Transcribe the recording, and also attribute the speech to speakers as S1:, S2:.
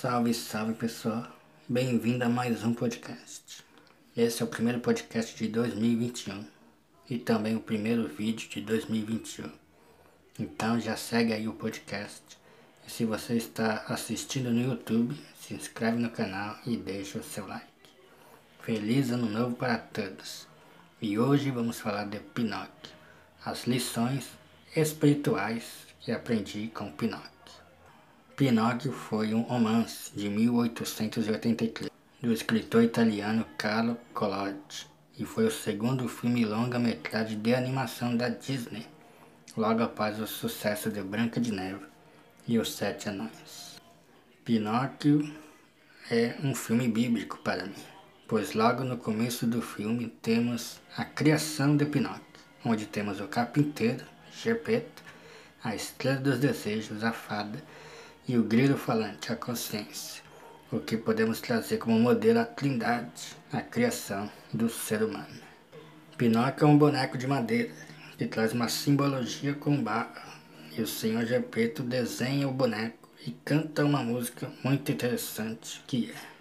S1: Salve, salve pessoal, bem-vindo a mais um podcast. Esse é o primeiro podcast de 2021 e também o primeiro vídeo de 2021. Então já segue aí o podcast e se você está assistindo no YouTube, se inscreve no canal e deixa o seu like. Feliz ano novo para todos! E hoje vamos falar de Pinóquio, as lições espirituais que aprendi com Pinóquio. Pinóquio foi um romance de 1883 do escritor italiano Carlo Collodi e foi o segundo filme longa-metragem de animação da Disney, logo após o sucesso de Branca de Neve e Os Sete Anões. Pinóquio é um filme bíblico para mim, pois logo no começo do filme temos a criação de Pinóquio, onde temos o carpinteiro, Gepeto, a estrela dos desejos, a fada, e o grilo falante, a consciência, o que podemos trazer como modelo a trindade, a criação do ser humano. Pinóquio é um boneco de madeira que traz uma simbologia com barro, e o senhor Gepeto desenha o boneco e canta uma música muito interessante que é